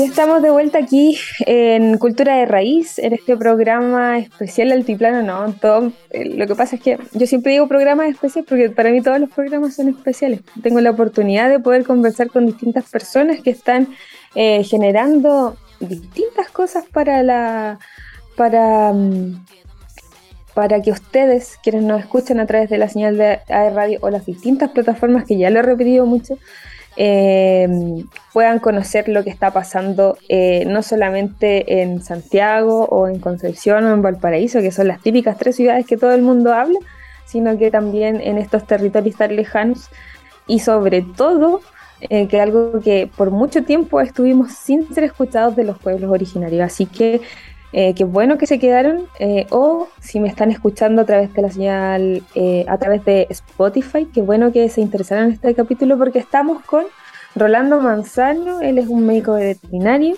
Ya estamos de vuelta aquí en Cultura de Raíz, en este programa especial Altiplano. No, todo, eh, lo que pasa es que yo siempre digo programas especiales porque para mí todos los programas son especiales. Tengo la oportunidad de poder conversar con distintas personas que están eh, generando distintas cosas para la para mm, para que ustedes, quienes nos escuchan a través de la señal de AE Radio o las distintas plataformas que ya lo he repetido mucho, eh, puedan conocer lo que está pasando eh, no solamente en Santiago o en Concepción o en Valparaíso, que son las típicas tres ciudades que todo el mundo habla, sino que también en estos territorios tan lejanos y sobre todo eh, que algo que por mucho tiempo estuvimos sin ser escuchados de los pueblos originarios. Así que eh, qué bueno que se quedaron eh, o si me están escuchando a través de la señal, eh, a través de Spotify, qué bueno que se interesaron en este capítulo porque estamos con Rolando Manzano, él es un médico veterinario,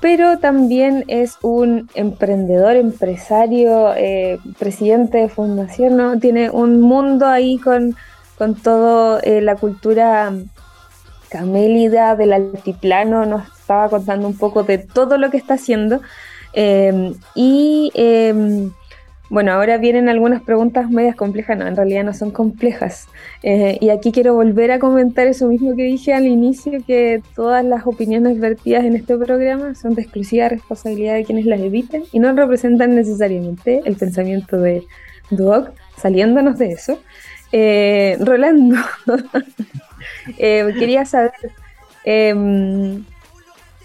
pero también es un emprendedor, empresario, presidente de fundación, ¿no? tiene un mundo ahí con, con toda la cultura camélida del altiplano, nos estaba contando un poco de todo lo que está haciendo. Em, y em, bueno, ahora vienen algunas preguntas medias complejas, no, en realidad no son complejas. Eh, y aquí quiero volver a comentar eso mismo que dije al inicio, que todas las opiniones vertidas en este programa son de exclusiva responsabilidad de quienes las eviten y no representan necesariamente el pensamiento de Duoc, saliéndonos de eso. Eh, Rolando, eh, quería saber em,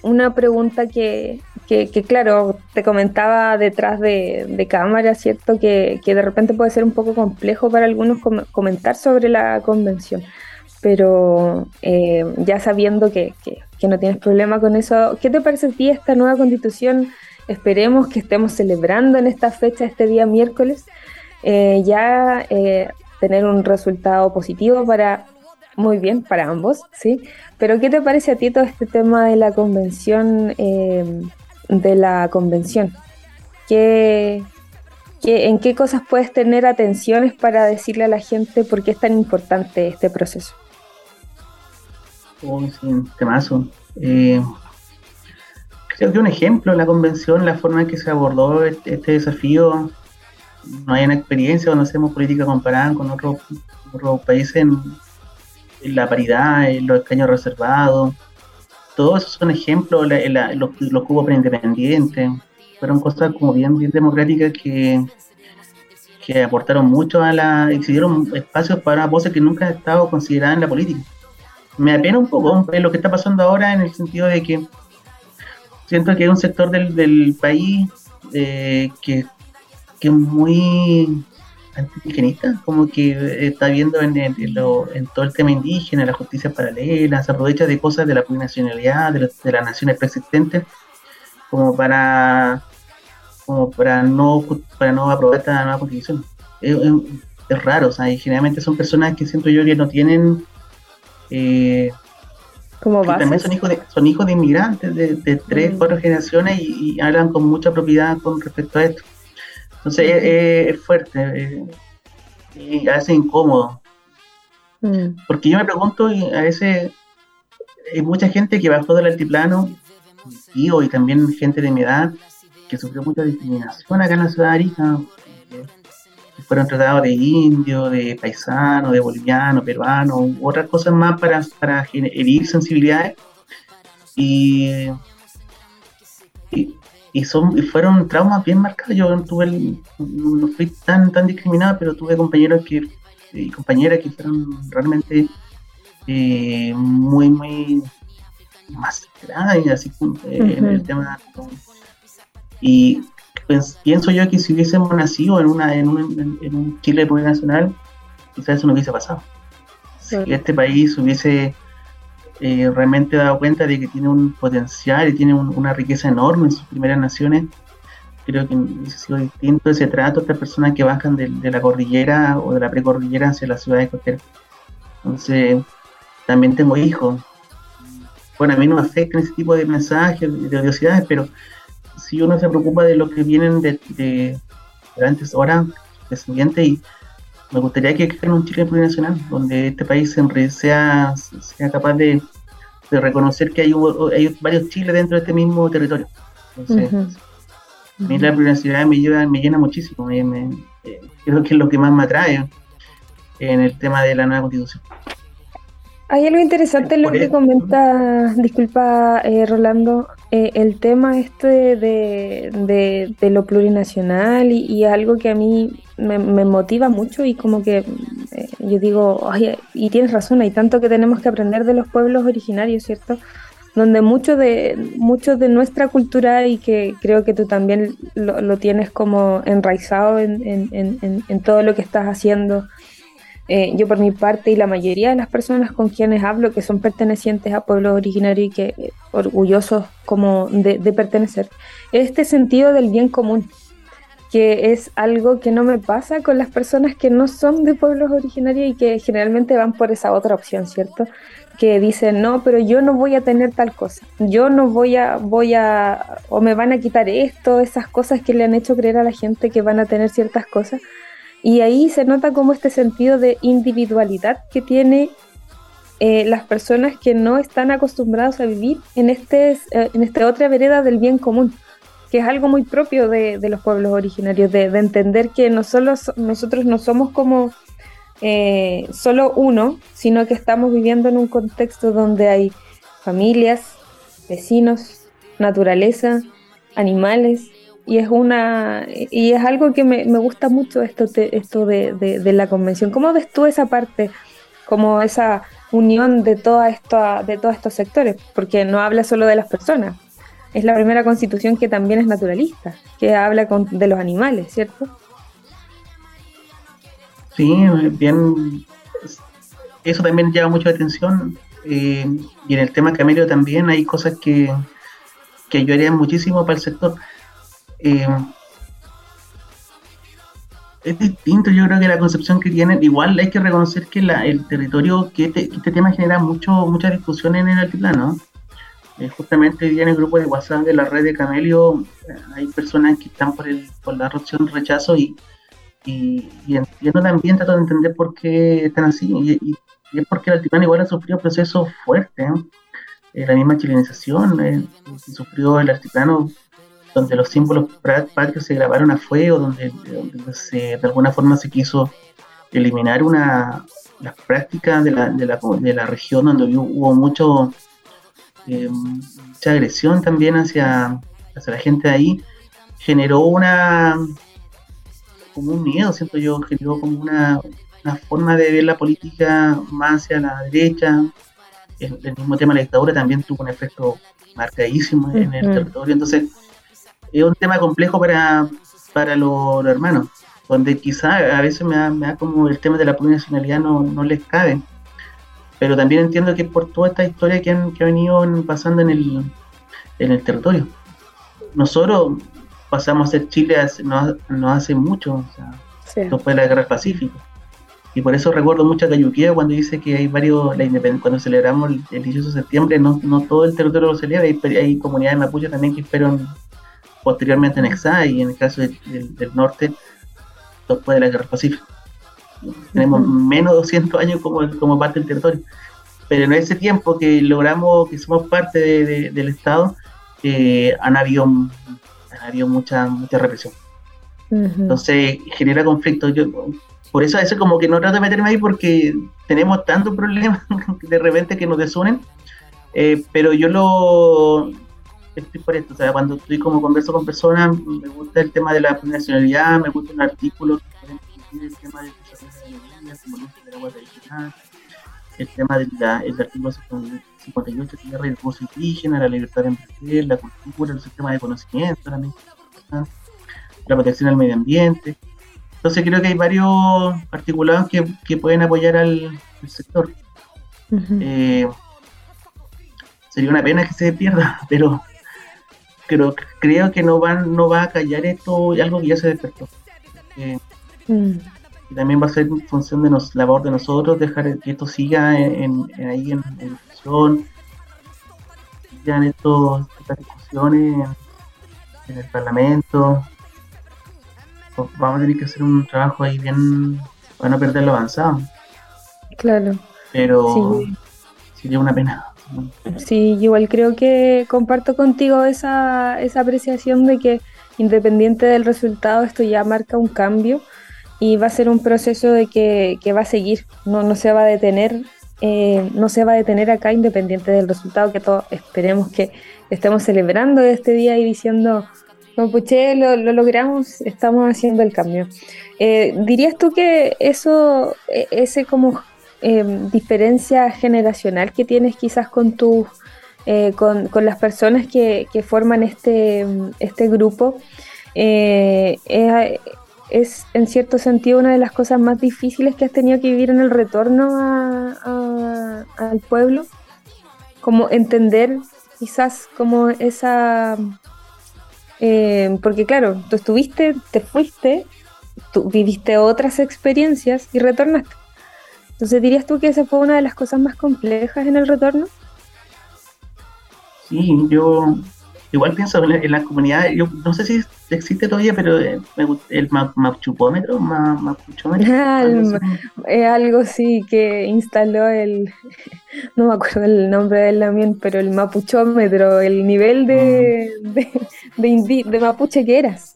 una pregunta que, que, claro, te comentaba detrás de, cámara, ¿cierto? Que, de repente puede ser un poco complejo para algunos comentar sobre la convención, pero eh, ya sabiendo que, no tienes problema con eso, ¿qué te parece a ti esta nueva constitución? Esperemos que estemos celebrando en esta fecha, este día miércoles, eh, ya eh, tener un resultado positivo para muy bien para ambos, ¿sí? Pero ¿qué te parece a ti todo este tema de la convención de la convención? ¿Qué, en qué cosas puedes tener atenciones para decirle a la gente por qué es tan importante este proceso? Oh, sí, temazo. Eh, creo que un ejemplo la convención, la forma en que se abordó este, desafío, no hay una experiencia cuando hacemos política comparada con otros, países en, en, la paridad, en los escaños reservados, todos esos son ejemplos, los, los cubos preindependientes, fueron cosas como bien, bien democráticas que, que aportaron mucho a la, exigieron espacios para voces que nunca han estado consideradas en la política. Me apena un poco lo que está pasando ahora en el sentido de que siento que hay un sector del, del país eh, que, que es muy antiindigenista, como que está viendo en, en, todo el tema indígena, la justicia paralela, se aprovecha de cosas de la plurinacionalidad, de, de las naciones preexistentes, como para como para no para no aprobar esta nueva constitución. Es, raro, o sea, y generalmente son personas que siento yo que no tienen eh, como también son hijos de, son hijos de inmigrantes de, de tres, cuatro generaciones y hablan con mucha propiedad con respecto a esto. Entonces es, fuerte eh, y a veces incómodo. Mm. Porque yo me pregunto, y a veces hay mucha gente que bajó del altiplano, tío, y también gente de mi edad, que sufrió mucha discriminación acá en la ciudad de Arica, fueron tratados de indio, de paisano, de boliviano, peruano, otras cosas más para, para herir sensibilidades. Y, y son y fueron traumas bien marcados. Yo tuve no fui tan tan discriminado, pero tuve compañeros que y compañeras que fueron realmente eh, muy muy y así eh, en el tema y pues, pienso yo que si hubiésemos nacido en una en un, en, un Chile plurinacional quizás eso no hubiese pasado. Si este país hubiese eh, realmente dado cuenta de que tiene un potencial y tiene una riqueza enorme en sus primeras naciones. Creo que hubiese sido distinto ese trato a estas personas que bajan de, la cordillera o de la precordillera hacia las ciudades costeras. Entonces, también tengo hijos. Bueno, a mí no me afectan ese tipo de mensajes, de odiosidades, pero si uno se preocupa de lo que vienen de, de, de antes, ahora, descendientes, y me gustaría que en un Chile plurinacional, donde este país sea, sea capaz de, de reconocer que hay, hay varios chiles dentro de este mismo territorio. Entonces, a mí la plurinacionalidad me, lleva, me llena muchísimo, me, eh, creo que es lo que más me atrae en el tema de la nueva constitución. Hay algo interesante en lo que comenta, disculpa eh, Rolando, eh, el tema este de, de, lo plurinacional y, algo que a mí me, motiva mucho y como que eh, yo digo, y tienes razón, hay tanto que tenemos que aprender de los pueblos originarios, ¿cierto? Donde mucho de, mucho de nuestra cultura y que creo que tú también lo, tienes como enraizado en, en, en, en todo lo que estás haciendo eh, yo por mi parte y la mayoría de las personas con quienes hablo que son pertenecientes a pueblos originarios y que eh, orgullosos como de, pertenecer, este sentido del bien común, que es algo que no me pasa con las personas que no son de pueblos originarios y que generalmente van por esa otra opción, ¿cierto? Que dicen, no, pero yo no voy a tener tal cosa, yo no voy a, voy a, o me van a quitar esto, esas cosas que le han hecho creer a la gente que van a tener ciertas cosas y ahí se nota como este sentido de individualidad que tiene eh, las personas que no están acostumbrados a vivir en, este, eh, en esta otra vereda del bien común, que es algo muy propio de, los pueblos originarios, de, entender que no solo, nosotros no somos como eh, solo uno, sino que estamos viviendo en un contexto donde hay familias, vecinos, naturaleza, animales, y es una y es algo que me, gusta mucho esto esto de, la convención. Cómo ves tú esa parte como esa unión de toda esta de todos estos sectores porque no habla solo de las personas. Es la primera constitución que también es naturalista que habla de los animales cierto sí bien eso también llama mucho la atención eh, y en el tema camello también hay cosas que que ayudarían muchísimo para el sector eh, es distinto, yo creo que la concepción que tienen, igual hay que reconocer que el territorio, que este, este, tema genera mucho, mucha discusión en el altiplano. Eh, justamente en el grupo de WhatsApp de la red de Camelio eh, hay personas que están por, el, por la opción rechazo y, y, entiendo también, trato de entender por qué están así. Y, es porque el altiplano igual ha sufrido procesos fuertes. la misma chilenización sufrió el altiplano donde los símbolos patrios se grabaron a fuego, donde, de alguna forma se quiso eliminar una las prácticas de la, de la, de la región donde hubo, mucho eh, mucha agresión también hacia, hacia la gente de ahí, generó una como un miedo, siento yo, generó como una, forma de ver la política más hacia la derecha. El, mismo tema de la dictadura también tuvo un efecto marcadísimo en el territorio. Entonces, es un tema complejo para, para los, hermanos, donde quizá a veces me da, como el tema de la plurinacionalidad no, no les cabe. Pero también entiendo que por toda esta historia que han, que venido pasando en el, en el territorio. Nosotros pasamos a ser Chile no, hace mucho, o sea, después de la guerra del Pacífico. Y por eso recuerdo mucho a Cayuquía cuando dice que hay varios, la cuando celebramos el, 18 de septiembre, no, no todo el territorio lo celebra, hay, hay comunidades mapuches también que fueron posteriormente anexada y en el caso del norte, después de la guerra pacífica. Tenemos menos de 200 años como, como parte del territorio. Pero en ese tiempo que logramos, que somos parte del Estado, eh, han habido, han habido mucha, mucha represión. Entonces genera conflicto. Yo, por eso a veces como que no trato de meterme ahí porque tenemos tantos problemas de repente que nos desunen. Eh, pero yo lo, estoy por esto, o sea, cuando estoy como converso con personas, me gusta el tema de la nacionalidad, me gusta un artículo que el tema de la de agua tradicional, el tema del artículo 58, tierra y el gozo indígena, la libertad de emprender, la cultura, el sistema de conocimiento, también, la protección al medio ambiente. Entonces creo que hay varios articulados que, que pueden apoyar al, sector. Eh, sería una pena que se pierda, pero pero creo que no van no va a callar esto algo que ya se despertó. Eh, mm. y también va a ser función de nos, labor de nosotros dejar que esto siga en, ahí en, discusión sigan estos, estas discusiones en, el parlamento. Vamos a tener que hacer un trabajo ahí bien para no perder lo avanzado. Claro. Pero sería una pena Sí, igual creo que comparto contigo esa, esa apreciación de que independiente del resultado, esto ya marca un cambio y va a ser un proceso de que, que va a seguir, no, no se va a detener, eh, no se va a detener acá independiente del resultado que todos esperemos que estemos celebrando este día y diciendo, no, puché, lo, lo logramos, estamos haciendo el cambio. Eh, ¿Dirías tú que eso, e, ese como em, diferencia generacional que tienes quizás con tus eh, con, con, las personas que, forman este, este grupo, eh, es, es, en cierto sentido una de las cosas más difíciles que has tenido que vivir en el retorno a, al pueblo, como entender quizás como esa... Eh, porque claro, tú estuviste, te fuiste, tú viviste otras experiencias y retornaste. Entonces, ¿dirías tú que esa fue una de las cosas más complejas en el retorno? Sí, yo igual pienso en la, comunidad, yo no sé si existe todavía, pero eh, el mapuchupómetro, mapuchómetro. es algo sí que instaló el, no me acuerdo el nombre del también, pero el mapuchómetro, el nivel de, mm. de, de, mapuche que eras.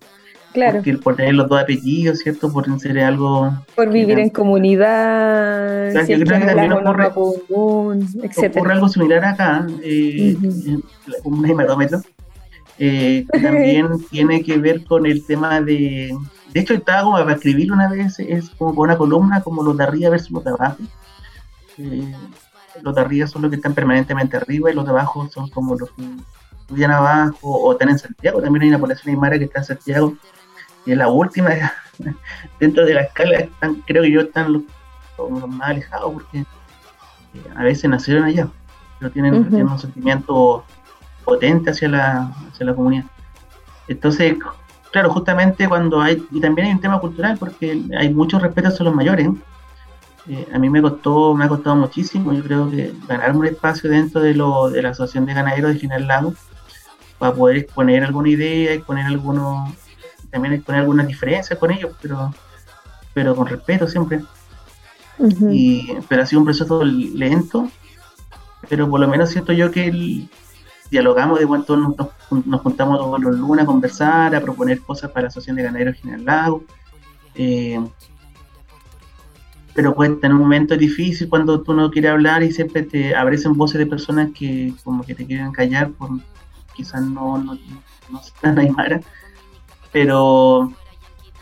Claro. por tener los dos apellidos, ¿cierto? Por ser algo. Por vivir en comunidad, claro, si yo creo que también ocurre, ocurre algo similar acá, eh, un hemerómetro, eh, que también tiene que ver con el tema de. De hecho, estaba como para escribir una vez, es como con una columna, como los de arriba versus los de abajo. Eh, los de arriba son los que están permanentemente arriba y los de abajo son como los que estudian abajo o están en Santiago. También hay una población aymara que está en Santiago es la última dentro de la escala. creo que yo están los, más alejados porque eh, a veces nacieron allá, pero tienen, un sentimiento potente hacia la, hacia la comunidad. Entonces, claro, justamente cuando hay, y también hay un tema cultural, porque hay mucho respeto hacia los mayores. Eh, a mí me costó, me ha costado muchísimo, yo creo que ganarme un espacio dentro de, lo, de la Asociación de Ganaderos de Final Lago para poder exponer alguna idea, exponer algunos, también exponer algunas diferencias con ellos, pero, pero con respeto siempre. y, pero ha sido un proceso lento, pero por lo menos siento yo que dialogamos de cuánto nos, nos, juntamos todos los lunes a conversar, a proponer cosas para la Asociación de Ganaderos General Lago. Eh, pero cuesta en un momento difícil cuando tú no quieres hablar y siempre te abrecen voces de personas que como que te quieren callar por quizás no, no, no están aymara, pero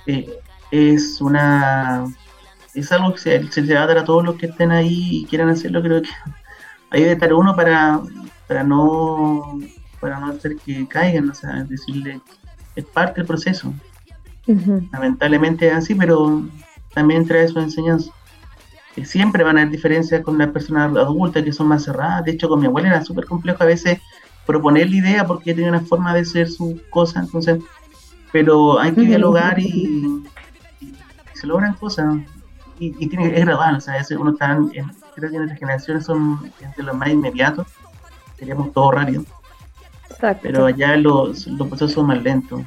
eh, es una es algo que se, se, le va a dar a todos los que estén ahí y quieran hacerlo, creo que hay de estar uno para, para no para no hacer que caigan, o sea, decirle, es parte del proceso. Lamentablemente es así, pero también trae su enseñanza. Que siempre van a haber diferencias con las personas adultas que son más cerradas. De hecho, con mi abuela era súper complejo a veces proponer la idea porque tiene una forma de ser su cosa, entonces, pero hay que dialogar y, se logran cosas. Y, tiene, es gradual, o sea, uno está en, creo que nuestras generaciones son entre los más inmediatos queríamos todo rápido. Pero allá los, los procesos son más lentos.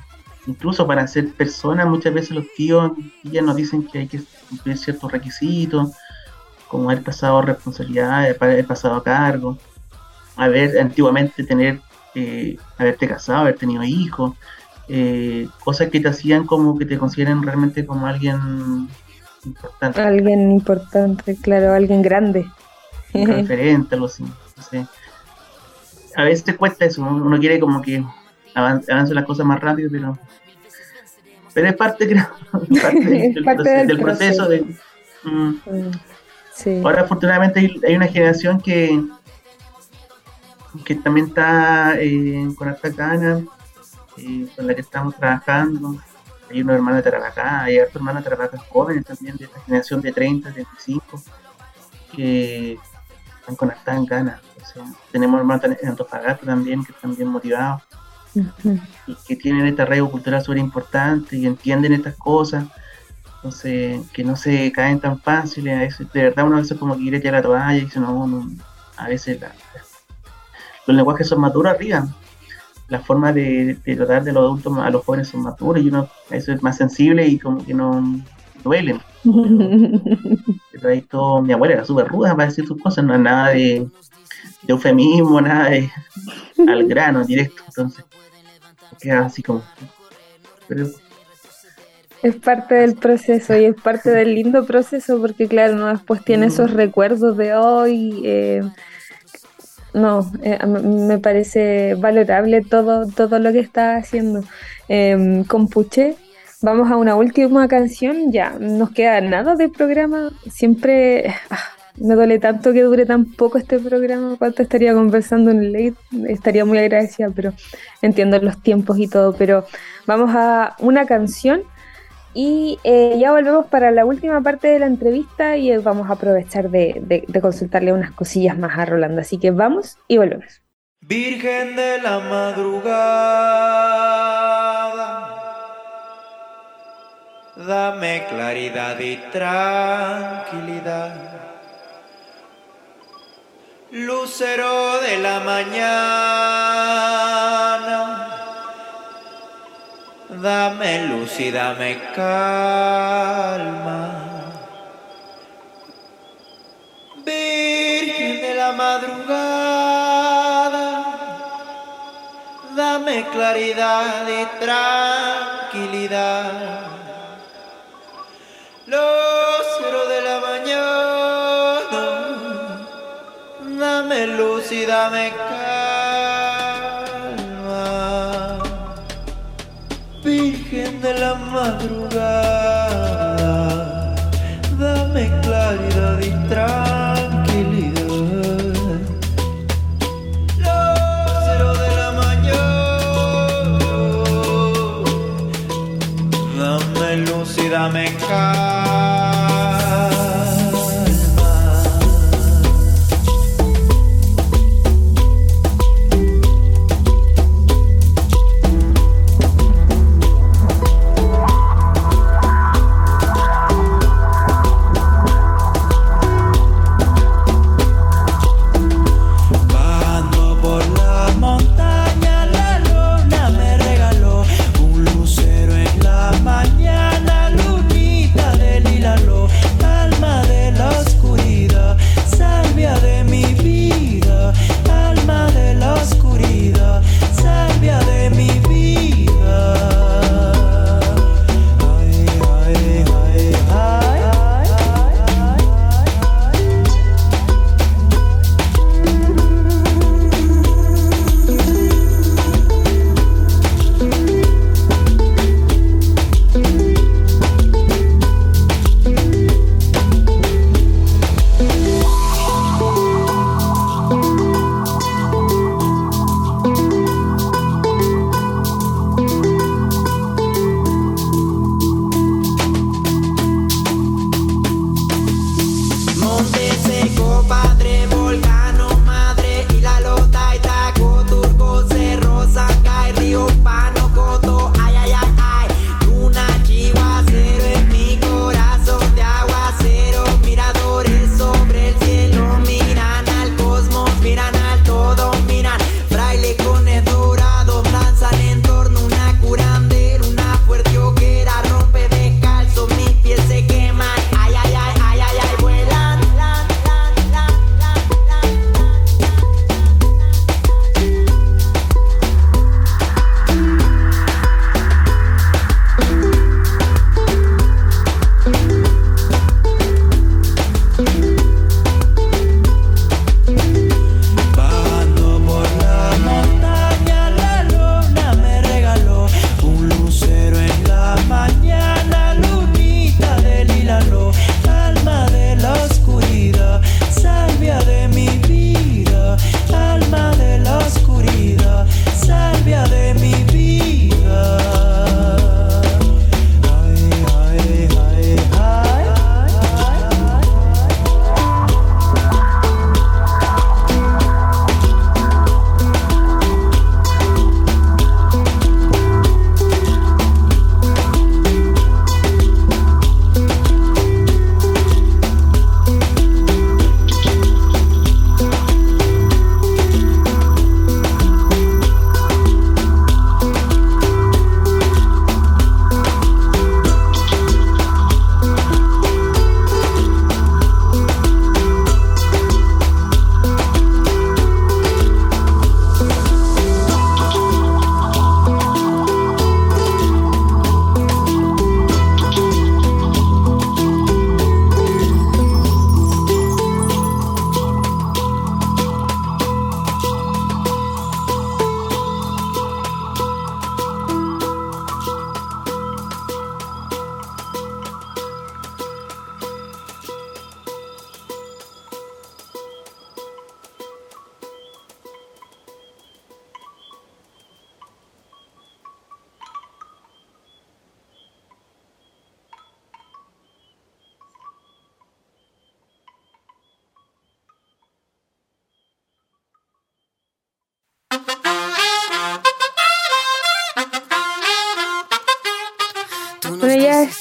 Incluso para ser personas, muchas veces los tíos ya nos dicen que hay que cumplir ciertos requisitos, como haber pasado responsabilidades, haber pasado a cargo, haber antiguamente tener, eh, haberte casado, haber tenido hijos, eh, cosas que te hacían como que te consideren realmente como alguien importante. Alguien importante, claro, alguien grande. Referente, algo así. No a veces cuesta eso, uno quiere como que avance, las cosas más rápido, pero pero es parte, creo, del, proceso, de, mm. Mm, Ahora afortunadamente hay, una generación que que también está eh, con harta gana, con la que estamos trabajando. Hay una hermana de Tarapacá, hay otro hermano de Tarapacá jóvenes también, de esta generación de 30, 35, que están con harta ganas tenemos hermanos en Antofagasta también que están bien motivados y que tienen esta arraigo cultural súper importante y entienden estas cosas. Entonces, que no se caen tan fáciles. A veces, de verdad, uno a veces como que quiere echar la toalla y dice, no, a veces los lenguajes son maduros arriba. La forma de, tratar de los adultos a los jóvenes son maduros y uno a veces es más sensible y como que no, duelen. Pero, ahí todo, mi abuela era súper ruda para decir sus cosas, no es nada de, eufemismo, nada de al grano, directo. Entonces, queda así como. es parte del proceso y es parte del lindo proceso porque claro, ¿no? después tiene esos recuerdos de hoy. Eh, no, eh, me parece valorable todo, todo lo que está haciendo. Eh, con Puché, vamos a una última canción, ya, nos queda nada del programa, siempre ah, me duele tanto que dure tan poco este programa, cuánto estaría conversando en late, estaría muy agradecida, pero entiendo los tiempos y todo, pero vamos a una canción y eh, ya volvemos para la última parte de la entrevista y vamos a aprovechar de, consultarle unas cosillas más a Rolando. Así que vamos y volvemos. Virgen de la madrugada, dame claridad y tranquilidad. Lucero de la mañana dame luz y dame calma. Virgen de la madrugada, dame claridad y tranquilidad. Lucero de la mañana, dame luz y dame calma. De la madrugada, dame claridad y tranquilidad. Lucero de la mañana, dame luz y dame calma.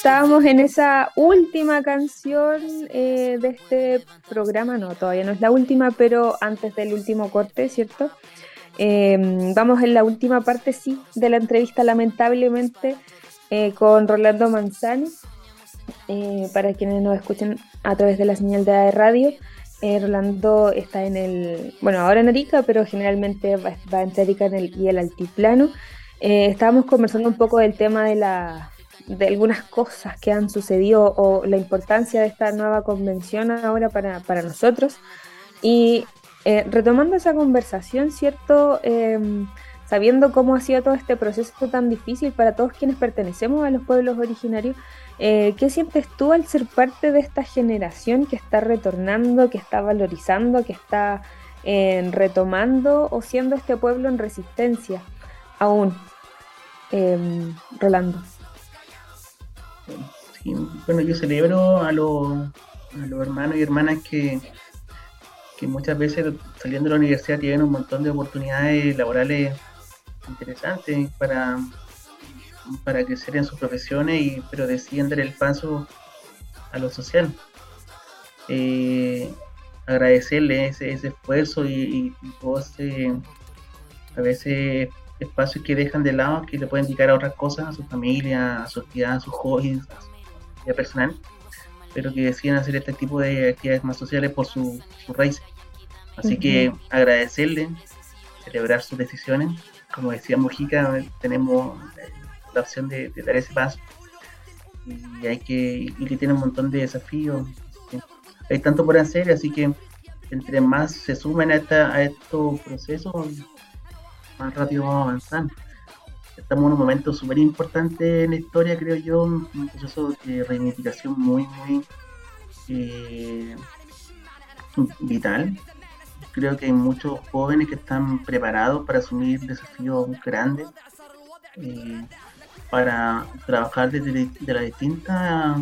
Estábamos en esa última canción eh, de este programa, no, todavía no es la última, pero antes del último corte, ¿cierto? Em, vamos en la última parte, sí, de la entrevista, lamentablemente, eh, con Rolando Manzani, eh, para quienes nos escuchen a través de la señal de radio. Rolando está en el, bueno, ahora en Arica, pero generalmente va, va entre Arica en el, y el altiplano. estábamos conversando un poco del tema de la de algunas cosas que han sucedido o la importancia de esta nueva convención ahora para, nosotros. Y eh, retomando esa conversación, ¿cierto? Em, sabiendo cómo ha sido todo este proceso tan difícil para todos quienes pertenecemos a los pueblos originarios, eh, ¿qué sientes tú al ser parte de esta generación que está retornando, que está valorizando, que está eh, retomando o siendo este pueblo en resistencia aún? Em, Bueno, yo celebro a los, hermanos y hermanas que, que muchas veces saliendo de la universidad tienen un montón de oportunidades laborales interesantes para, para crecer en sus profesiones, y, pero deciden dar el paso a lo social. Eh, agradecerle ese, esfuerzo y, y, a veces espacios que dejan de lado, que le pueden dedicar a otras cosas, a su familia, a su actividad, a sus hobbies, a su vida personal, pero que deciden hacer este tipo de actividades más sociales por su, su raíz. Así que agradecerle, celebrar sus decisiones. Como decía Mujica, tenemos la opción de, dar ese paso y hay que y que tiene un montón de desafíos. Hay tanto por hacer, así que entre más se sumen a, esta, a estos procesos, más rápido vamos a avanzar. Estamos en un momento súper importante en la historia, creo yo, un proceso de reivindicación muy, muy eh, vital. Creo que hay muchos jóvenes que están preparados para asumir desafíos grandes, eh, para trabajar desde de las distintas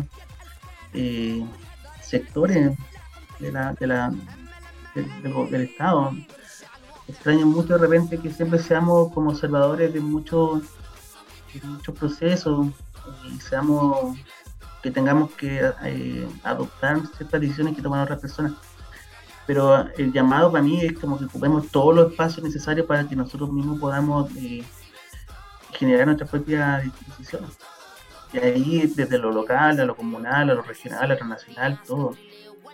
eh, sectores de la, de la, del Estado extraño mucho de repente que siempre seamos como observadores de muchos muchos procesos y seamos que tengamos que eh, adoptar ciertas decisiones que toman otras personas. Pero el llamado para mí es como que ocupemos todos los espacios necesarios para que nosotros mismos podamos eh, generar nuestras propias decisiones. Y ahí desde lo local, a lo comunal, a lo regional, a lo nacional, todo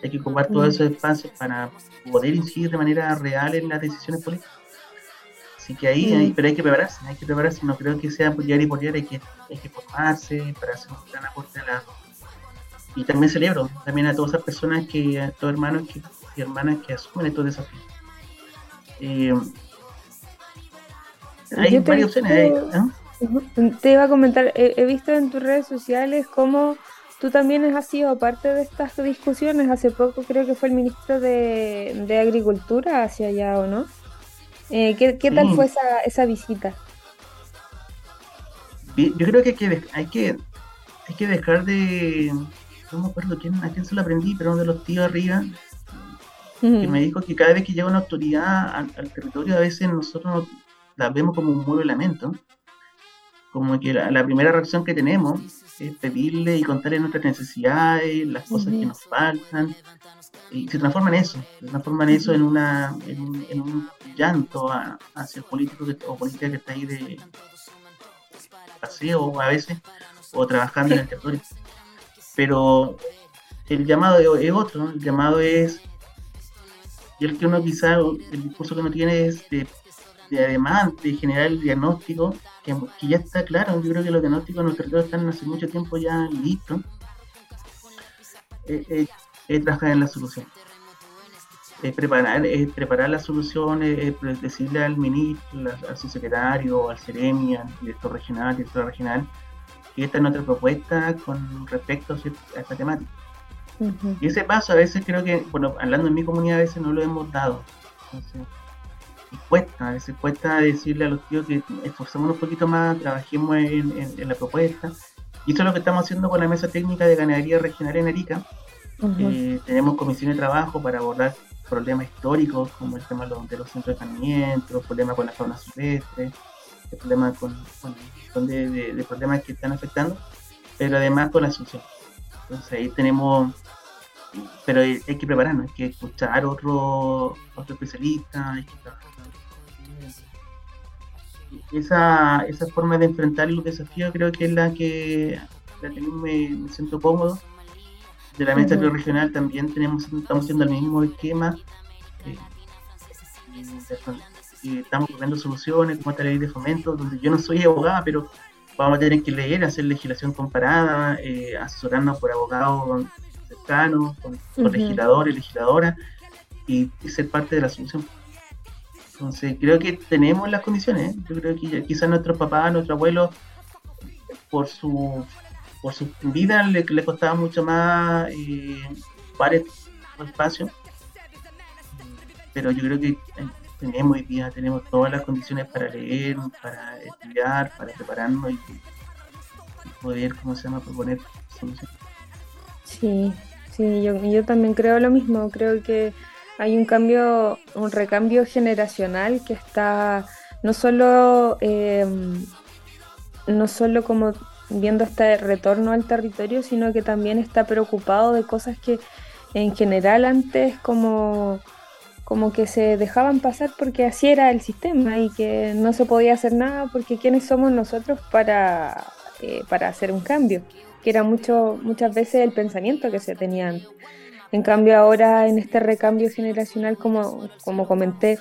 hay que ocupar todos esos espacios para poder incidir de manera real en las decisiones políticas. Así que ahí, pero hay que prepararse, hay que prepararse, no creo que sea por y por hay que, hay que formarse para hacer un gran aporte a la... Y también celebro también a todas esas personas que, a todos hermanos y hermanas que asumen estos desafíos. Eh, hay varias opciones. Te iba a comentar, he, visto en tus redes sociales cómo Tú también has sido parte de estas discusiones. Hace poco creo que fue el ministro de, Agricultura hacia allá, ¿o no? Eh, ¿Qué, tal fue esa, esa visita? Yo creo que hay que, hay que, hay que dejar de... No me acuerdo quién, a quién se lo aprendí, pero uno de los tíos arriba, que me dijo que cada vez que llega una autoridad al, territorio, a veces nosotros la vemos como un nuevo elemento. Como que la primera reacción que tenemos es pedirle y contarle nuestras necesidades, las cosas que nos faltan, y se transforma en eso, se transforma en eso en, una, en, un, llanto hacia el político o política que está ahí de paseo a veces, o trabajando en el territorio. Pero el llamado es otro, el llamado es, y el que uno quizá, el discurso que uno tiene es de, de además de generar el diagnóstico, que, ya está claro, yo creo que los diagnósticos en nuestro territorio están hace mucho tiempo ya listos, eh, eh, trabajar en la solución. Es preparar, preparar las soluciones, es decirle al ministro, al subsecretario, al CEREMI, al director regional, director regional, que esta es nuestra propuesta con respecto a esta temática. Y ese paso a veces creo que, bueno, hablando en mi comunidad a veces no lo hemos dado. Entonces, cuesta, a veces cuesta decirle a los tíos que esforzamos un poquito más, trabajemos en, la propuesta. Y eso es lo que estamos haciendo con la mesa técnica de ganadería regional en Arica. Eh, tenemos comisión de trabajo para abordar problemas históricos como el tema de los, centros de entrenamiento, problemas con la fauna silvestre, problemas con, de, problemas que están afectando. pero además con la Asunción. Entonces ahí tenemos, pero hay, hay que prepararnos, hay que escuchar otro, otro especialista, hay que trabajar. Esa, esa forma de enfrentar los desafíos creo que es la que, la que me, me siento cómodo. De la mesa Ujú. regional también tenemos, estamos haciendo el mismo esquema. eh, y, y estamos buscando soluciones como esta ley de fomento, donde yo no soy abogada, pero vamos a tener que leer, hacer legislación comparada, eh, asesorarnos por abogados cercanos, con, con Ujú. legisladores, legisladoras, y, y ser parte de la solución. Entonces, creo que tenemos las condiciones. ¿eh? Yo creo que quizás nuestros papás, nuestros abuelos, por su por su vida le, le costaba mucho más eh, ocupar el espacio. Pero yo creo que eh, tenemos hoy día, tenemos todas las condiciones para leer, para estudiar, para prepararnos y, y poder, ¿cómo se llama?, proponer soluciones. Sí, sí, yo, también creo lo mismo. Creo que hay un cambio, un recambio generacional que está no solo, eh, no solo como viendo este retorno al territorio, sino que también está preocupado de cosas que en general antes como, como que se dejaban pasar porque así era el sistema y que no se podía hacer nada porque quiénes somos nosotros para, eh, para hacer un cambio, que era mucho, muchas veces el pensamiento que se tenía antes. En cambio ahora en este recambio generacional, como, como comenté,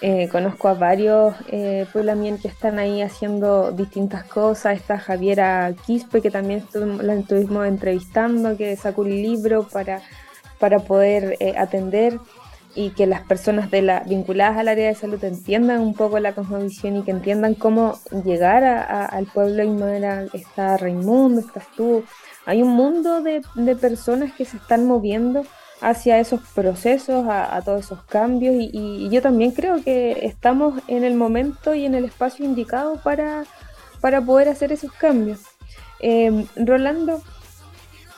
eh, conozco a varios eh, que están ahí haciendo distintas cosas. Está Javiera Quispe, que también la estuvimos entrevistando, que sacó un libro para, para poder eh, atender y que las personas de la, vinculadas al área de salud entiendan un poco la cosmovisión y que entiendan cómo llegar a- al pueblo aymara. Está Raimundo, estás tú. Hay un mundo de, de personas que se están moviendo hacia esos procesos, a, todos esos cambios y, y yo también creo que estamos en el momento y en el espacio indicado para, para poder hacer esos cambios. Eh, Rolando,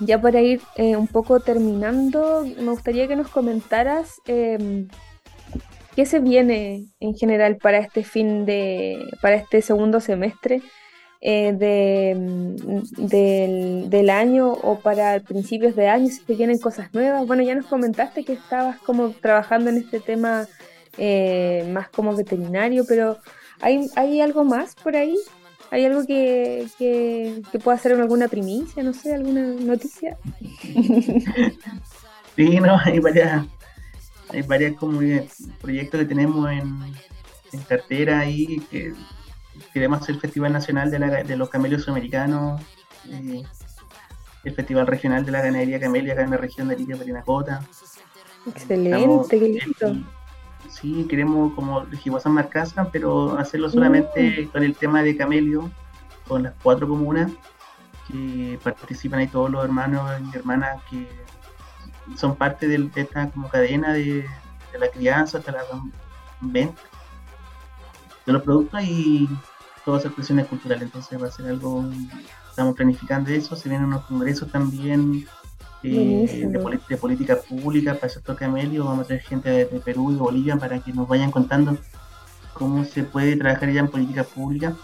ya para ir eh, un poco terminando, me gustaría que nos comentaras eh, qué se viene en general para este fin de, para este segundo semestre eh, de, mm, del, año o para principios de año, si te vienen cosas nuevas. Bueno, ya nos comentaste que estabas como trabajando en este tema eh, más como veterinario, pero ¿hay, ¿hay algo más por ahí? ¿Hay algo que, que, que pueda ser alguna primicia, no sé, alguna noticia? Sí, no, hay varias, hay varias como proyectos que tenemos en, en cartera ahí que queremos hacer el Festival Nacional de, la- de los Camelios Sudamericanos, eh, el Festival Regional de la Ganadería Camelia acá en la región de Arica, Parinacota. Excelente, Estamos- qué lindo. Sí, queremos como Jihuazán Marcasa, pero hacerlo solamente con el tema de camelio, con las cuatro comunas que participan ahí todos los hermanos y hermanas que son parte de, esta como cadena de, de la crianza hasta la venta de los productos y todas esas expresiones culturales. Entonces va a ser algo, estamos planificando eso, se vienen unos congresos también eh, de, de política pública para el sector camelio, vamos a traer gente de, de Perú y Bolivia para que nos vayan contando cómo se puede trabajar ya en política pública.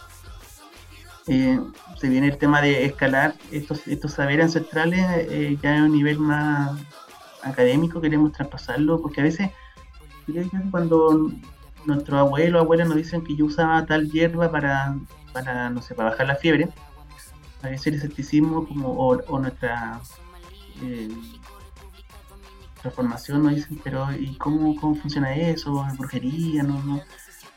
Eh, se viene el tema de escalar estos, estos saberes ancestrales eh, ya a un nivel más académico, queremos traspasarlo, porque a veces cuando nuestros abuelos o abuelas nos dicen que yo usaba tal hierba para, para no sé, para bajar la fiebre, a veces el escepticismo como, o, o nuestra eh, transformación nos dicen, pero ¿y cómo, cómo funciona eso? ¿Es brujería? No, no,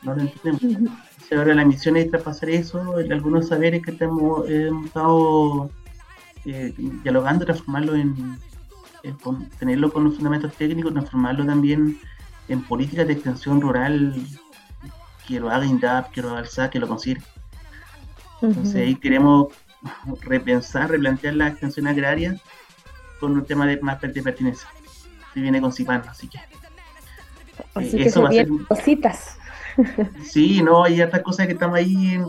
no lo entendemos. Entonces, ahora la misión es traspasar eso, algunos saberes que hemos, hemos estado eh, dialogando, transformarlo en, en con- tenerlo con los fundamentos técnicos, transformarlo también en políticas de extensión rural que lo haga INDAP, que lo haga el SAC, que lo consiga. Entonces ahí queremos repensar, replantear la extensión agraria con un tema de más de pertinencia. Se viene con CIPAN, así que Así eh, que eso se va a ser- cositas. Sí, no, hay otras cosas que estamos ahí. en-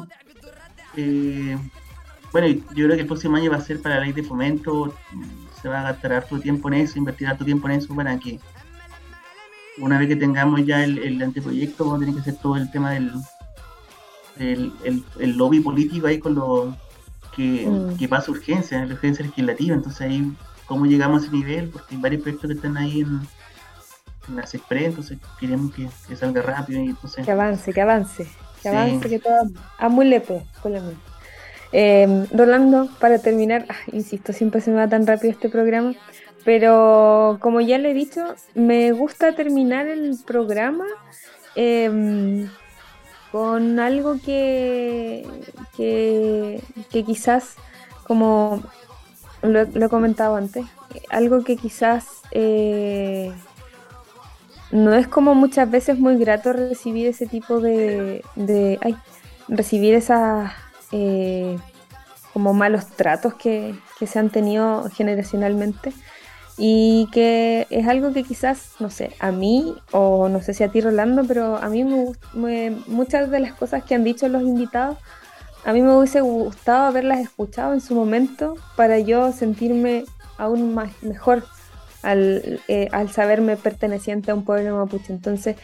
eh, bueno, yo creo que el próximo año va a ser para la ley de fomento. Se va a gastar harto tiempo en eso, invertir harto tiempo en eso para que una vez que tengamos ya el, el anteproyecto, vamos a tener que hacer todo el tema del el, el- el lobby político ahí con los que, Mm. que pasa urgencia, la urgencia legislativa. Entonces ahí, ¿cómo llegamos a ese nivel? Porque hay varios proyectos que están ahí en, en la CESPRE, entonces queremos que, que salga rápido y entonces... Que avance, que avance, que Sí. avance, que todo. Amulepe, con la mente. Eh, Rolando, para terminar, ah, insisto, siempre se me va tan rápido este programa, pero como ya le he dicho, me gusta terminar el programa em, con algo que, que, que quizás, como lo, he comentado antes, algo que quizás eh, no es como muchas veces muy grato recibir ese tipo de, de recibir esas eh, como malos tratos que, que se han tenido generacionalmente. Y que es algo que quizás, no sé, a mí o no sé si a ti Rolando, pero a mí me, me- muchas de las cosas que han dicho los invitados, a mí me hubiese gustado haberlas escuchado en su momento para yo sentirme aún más mejor al, eh, al saberme perteneciente a un pueblo mapuche. Entonces,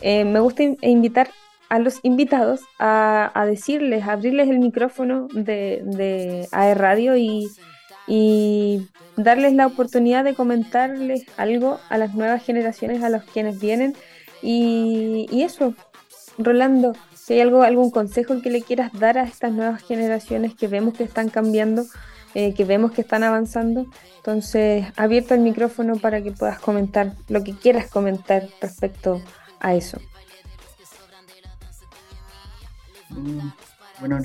eh, me gusta in- invitar a los invitados a, a decirles, a abrirles el micrófono de, de AE Radio y, y darles la oportunidad de comentarles algo a las nuevas generaciones, a los quienes vienen. Y, y eso, Rolando, si hay algo, algún consejo que le quieras dar a estas nuevas generaciones que vemos que están cambiando, eh, que vemos que están avanzando, entonces abierto el micrófono para que puedas comentar lo que quieras comentar respecto a eso. Mm, Bueno,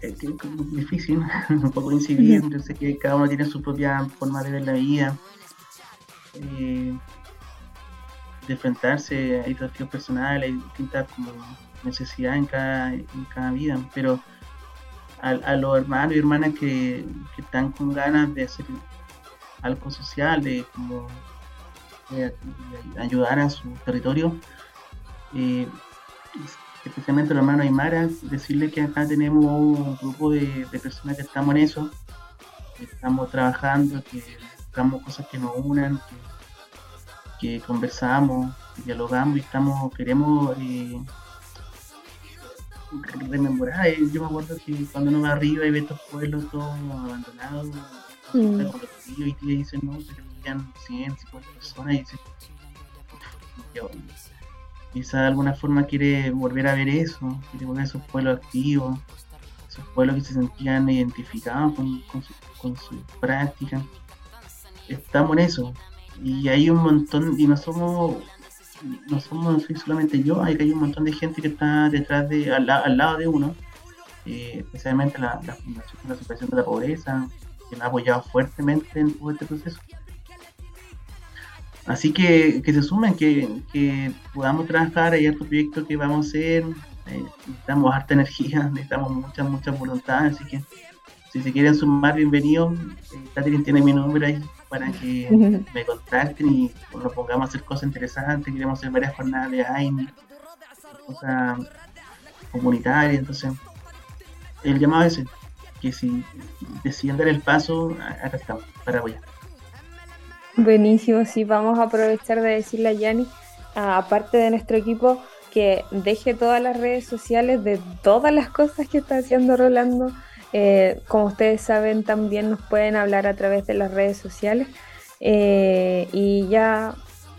es que es difícil un poco incidir, sé que cada uno tiene su propia forma de ver la vida, eh, de enfrentarse, hay desafíos personales, hay distintas como necesidades en cada, en cada vida, pero a, a los hermanos y hermanas que, que están con ganas de hacer algo social, de como de- ayudar a su territorio, eh, especialmente los hermanos Aymara, decirle que acá tenemos un grupo de, de personas que estamos en eso, que estamos trabajando, que buscamos cosas que nos unan, que, que conversamos, dialogamos y estamos, queremos eh, rememorar. Eh, Yo me acuerdo que cuando uno va arriba y ve estos pueblos todos abandonados, Mm. y tías dicen, no, pero vivían 100, 50 personas y dicen, "Qué onda". quizá de alguna forma quiere volver a ver eso, quiere volver a esos pueblos activos, esos pueblos que se sentían identificados con, con su, con su práctica. Estamos en eso. Y hay un montón, y no somos, no somos, soy solamente yo, hay hay un montón de gente que está detrás de, al, al lado de uno, eh, especialmente la, la Fundación la Superación de la Pobreza, que me ha apoyado fuertemente en todo este proceso. Así que que se sumen, que, que podamos trabajar, hay otro proyecto que vamos a hacer, eh, necesitamos harta energía, necesitamos mucha, mucha voluntad, así que si se quieren sumar, bienvenidos. Eh, Catherine tiene mi número ahí para que me contacten y nos pongamos a hacer cosas interesantes, queremos hacer varias jornadas de AINI, cosas comunitarias, entonces el llamado es que si deciden dar el paso, acá estamos, para apoyar. Buenísimo, sí, vamos a aprovechar de decirle a Yanni, a- aparte de nuestro equipo, que deje todas las redes sociales de todas las cosas que está haciendo Rolando. Eh, como ustedes saben, también nos pueden hablar a través de las redes sociales. Eh, y ya,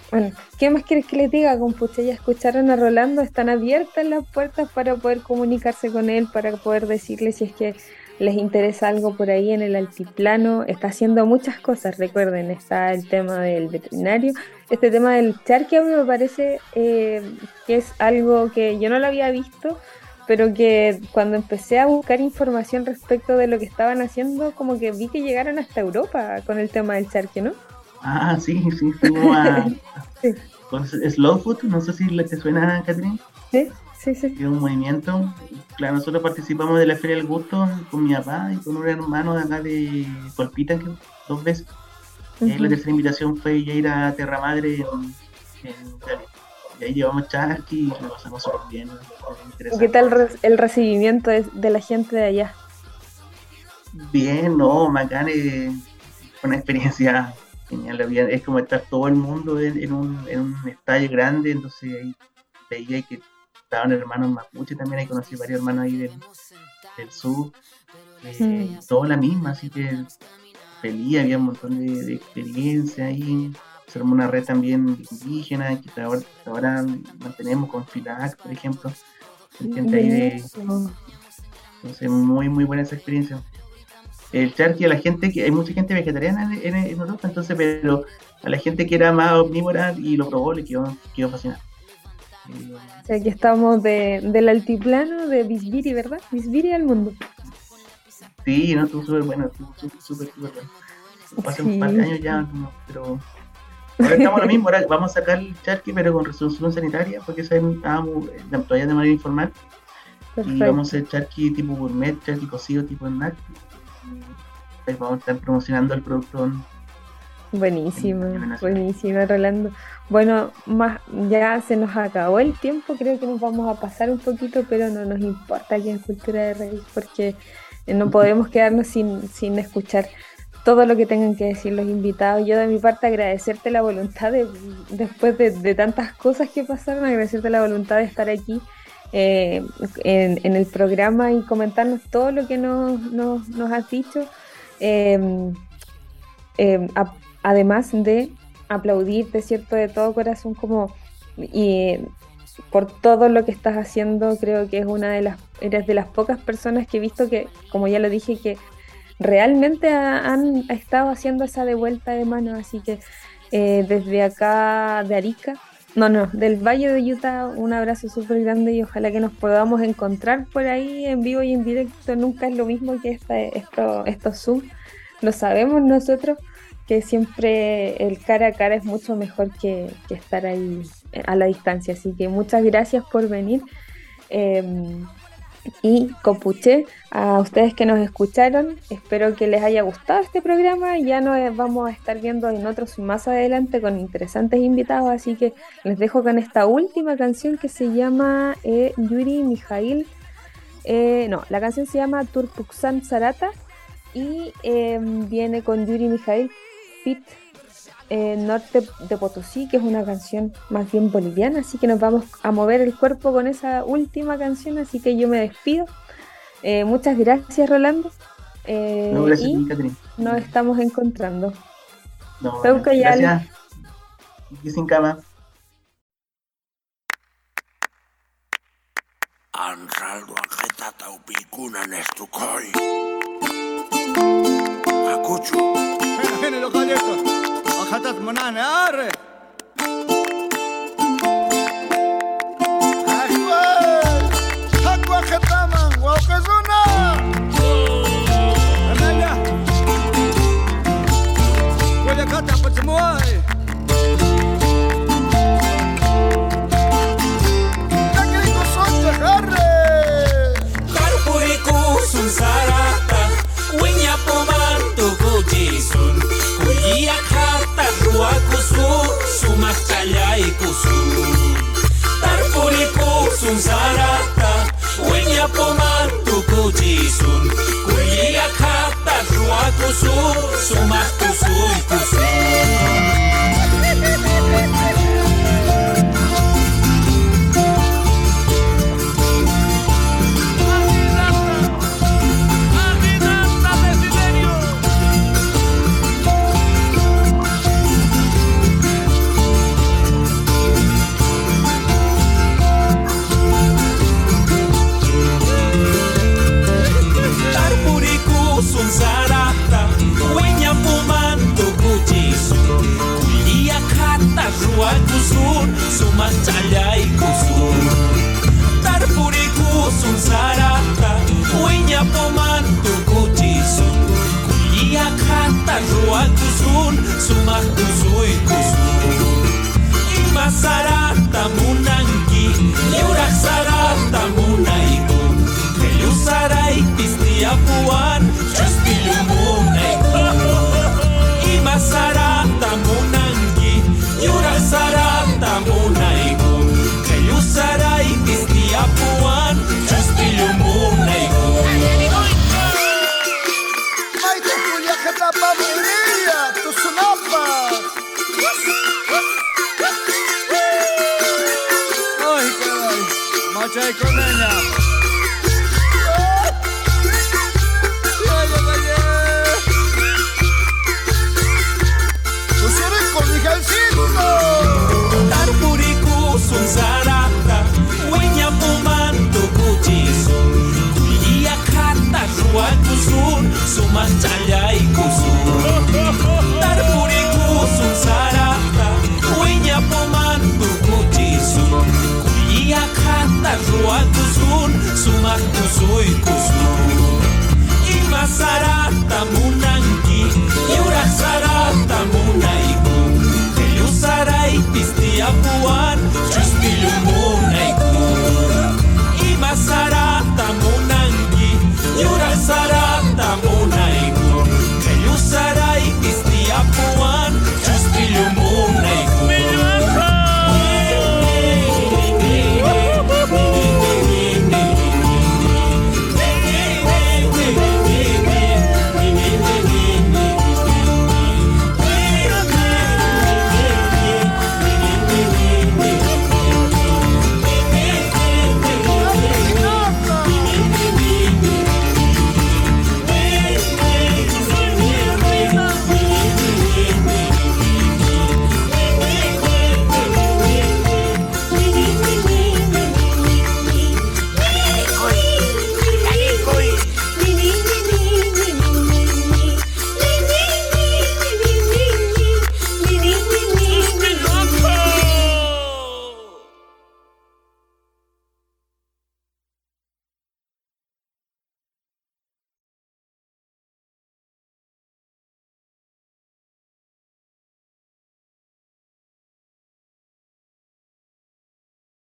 bueno, ¿qué más quieres que les diga, compucha? Ya escucharon a Rolando, están abiertas las puertas para poder comunicarse con él, para poder decirle si es que les interesa algo por ahí en el altiplano, está haciendo muchas cosas, recuerden, está el tema del veterinario, este tema del charque a mí me parece eh, que es algo que yo no lo había visto, pero que cuando empecé a buscar información respecto de lo que estaban haciendo, como que vi que llegaron hasta Europa con el tema del charque, ¿no? Ah, sí, sí, fuimos a, Sí. con Slow Food, no sé si le te suena, Catherine, Sí, sí, sí. que es un movimiento. Claro, nosotros participamos de la Feria del Gusto con mi papá y con un hermano de acá de Colpita, que dos veces. Y ahí la tercera invitación fue ya ir a Terra Madre en, en Italia. Ahí llevamos charqui y lo pasamos súper bien. ¿no? Fue ¿Y interesante. qué tal re- el recibimiento de, de la gente de allá? Bien, no, bacán, eh, fue una experiencia genial. Es como estar todo el mundo en, en un, en un estadio grande, entonces ahí veía que estaban hermanos mapuche también, ahí conocí varios hermanos ahí del, del sur, eh, Mm. toda la misma, así que feliz, había un montón de, de experiencia ahí. Se armó una red también indígena que ahora, mantenemos con FILAC, por ejemplo. Gente ahí de, entonces, muy, muy buena esa experiencia. El charqui, a la gente que hay mucha gente vegetariana en, Europa, entonces, pero a la gente que era más omnívora y lo probó, le quedó, quedó fascinante. Eh, O sea, aquí estamos de, del altiplano de Bisbiri, ¿verdad? Bisbiri al mundo. sí, no, estuvo súper bueno, estuvo súper, súper, súper bueno. Hace un par de años ya, pero. Ahora estamos lo mismo, ahora vamos a sacar el charqui, pero con resolución sanitaria, porque eso estábamos eh, todavía de manera informal. Y vamos a hacer charqui tipo gourmet, charqui cocido tipo snack. Ahí vamos a estar promocionando el producto. Venezuela. buenísima, Rolando. Bueno, más ya se nos acabó el tiempo, creo que nos vamos a pasar un poquito, pero no nos importa aquí en Cultura de Raíz, porque no podemos quedarnos sin, sin escuchar todo lo que tengan que decir los invitados. Yo de mi parte agradecerte la voluntad de, después de, tantas cosas que pasaron, agradecerte la voluntad de estar aquí eh, en, el programa y comentarnos todo lo que nos, nos, nos has dicho. Eh, eh, a- además de aplaudirte, ¿cierto? De todo corazón, como y por todo lo que estás haciendo, creo que es una de las, eres de las pocas personas que he visto que, como ya lo dije, que realmente ha- han estado haciendo esa devuelta de mano, así que eh, desde acá de Arica, no, no, del Valle de Utah, un abrazo súper grande y ojalá que nos podamos encontrar por ahí en vivo y en directo, nunca es lo mismo que esta, esto, estos Zoom, lo sabemos nosotros que siempre el cara a cara es mucho mejor que, estar ahí eh, a la distancia. Así que muchas gracias por venir. Eh, y Copuche, a ustedes que nos escucharon, espero que les haya gustado este programa. Ya nos vamos a estar viendo en otros más adelante con interesantes invitados. Así que les dejo con esta última canción que se llama eh, Yuri Mijail. Eh, no, la canción se llama Turpuxan Sarata y eh, viene con Yuri Mijail Fit eh, Norte de Potosí, que es una canción más bien boliviana, así que nos vamos a mover el cuerpo con esa última canción, así que yo me despido. Eh, muchas gracias, Rolando. Eh, No, gracias, y nos estamos encontrando. No, gracias. Y sin cama. Ansaldo खतत मना न आ sarata Wiñapuman mantukuchisun kuliakata ruakuzun sumaktuzuykuzun ima sarata munanki yurak sarata tisti qellusaraypis justi chustillumunayku ima sarata munanki yura sarata munanki